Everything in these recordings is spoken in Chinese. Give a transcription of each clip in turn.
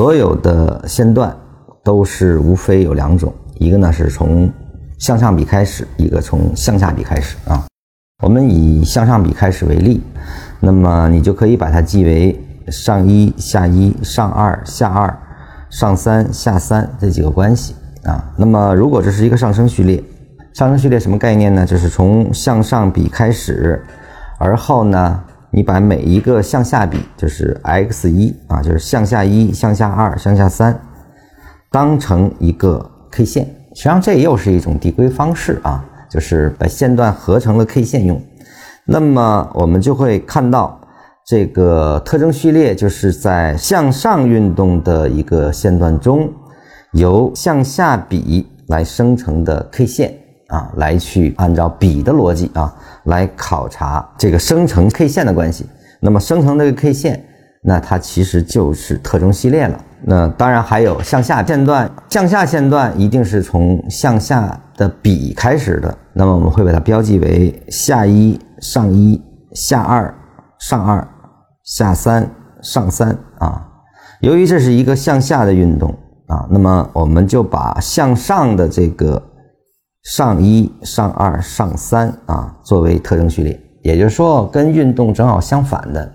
所有的线段都是无非有两种，一个呢是从向上比开始，一个从向下比开始啊。我们以向上比开始为例，那么你就可以把它记为上一下一上二下二上三下三这几个关系啊。那么如果这是一个上升序列，上升序列什么概念呢？就是从向上比开始，而后呢，你把每一个向下比，就是 x 一啊，就是向下一、向下二、向下三，当成一个 K 线。实际上这又是一种递归方式啊。就是把线段合成了 K 线用，那么我们就会看到这个特征序列，就是在向上运动的一个线段中，由向下比来生成的 K 线啊，来去按照比的逻辑啊，来考察这个生成 K 线的关系。那么生成这个 K 线，那它其实就是特征系列了。那当然还有向下线段，向下线段一定是从向下的比开始的。那么我们会把它标记为下一上一下二上二下三上三啊。由于这是一个向下的运动啊，那么我们就把向上的这个上一上二上三啊作为特征序列，也就是说跟运动正好相反的。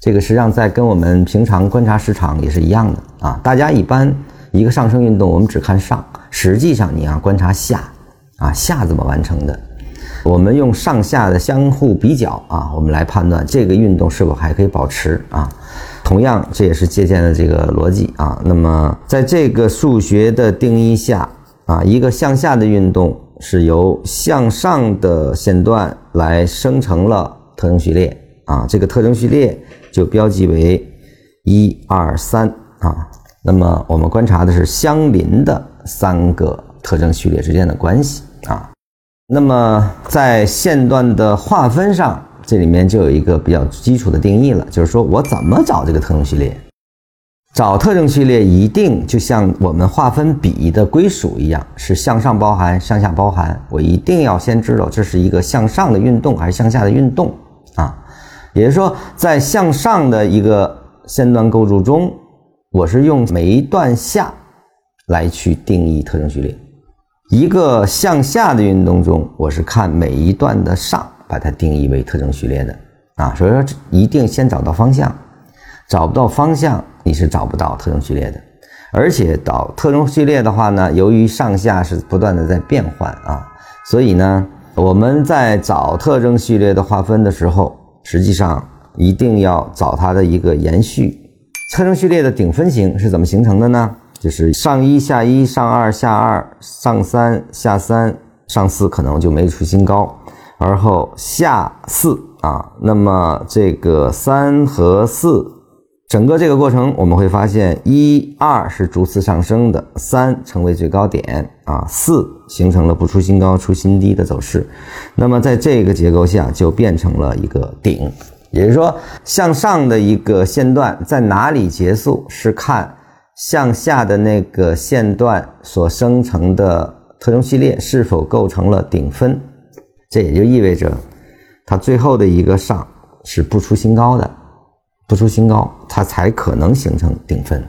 这个实际上在跟我们平常观察市场也是一样的啊。大家一般一个上升运动，我们只看上，实际上你要观察下啊，下怎么完成的？我们用上下的相互比较啊，我们来判断这个运动是否还可以保持啊。同样，这也是借鉴的这个逻辑啊。那么在这个数学的定义下啊，一个向下的运动是由向上的线段来生成了特征序列啊，这个特征序列。就标记为一二三啊，那么我们观察的是相邻的三个特征序列之间的关系啊。那么在线段的划分上，这里面就有一个比较基础的定义了，就是说我怎么找这个特征序列？找特征序列一定就像我们划分比的归属一样，是向上包含、向下包含。我一定要先知道这是一个向上的运动还是向下的运动啊。也就是说，在向上的一个线段构筑中，我是用每一段下来去定义特征序列；一个向下的运动中，我是看每一段的上，把它定义为特征序列的。啊，所以说一定先找到方向，找不到方向，你是找不到特征序列的。而且找特征序列的话呢，由于上下是不断的在变换啊，所以呢，我们在找特征序列的划分的时候。实际上一定要找它的一个延续。特征序列的顶分型是怎么形成的呢？就是上一下一上二下二上三下三上四可能就没出新高，而后下四啊，那么这个三和四整个这个过程我们会发现一二是逐次上升的，三成为最高点啊，四形成了不出新高出新低的走势。那么在这个结构下就变成了一个顶，也就是说向上的一个线段在哪里结束，是看向下的那个线段所生成的特征序列是否构成了顶分。这也就意味着它最后的一个上是不出新高的，不出新高它才可能形成顶分，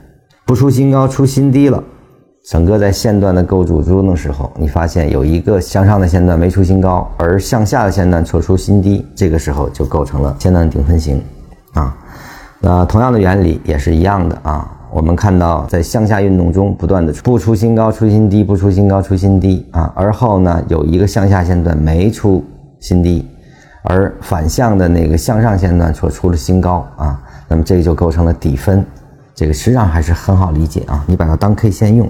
不出新高出新低了。整个在线段的构筑中的时候，你发现有一个向上的线段没出新高，而向下的线段却出新低，这个时候就构成了线段顶分型，啊，那同样的原理也是一样的啊。我们看到在向下运动中不断的不出新高出新低，不出新高出新低啊，而后呢有一个向下线段没出新低，而反向的那个向上线段所出了新高啊，那么这个就构成了底分，这个实际上还是很好理解啊，你把它当 K 线用。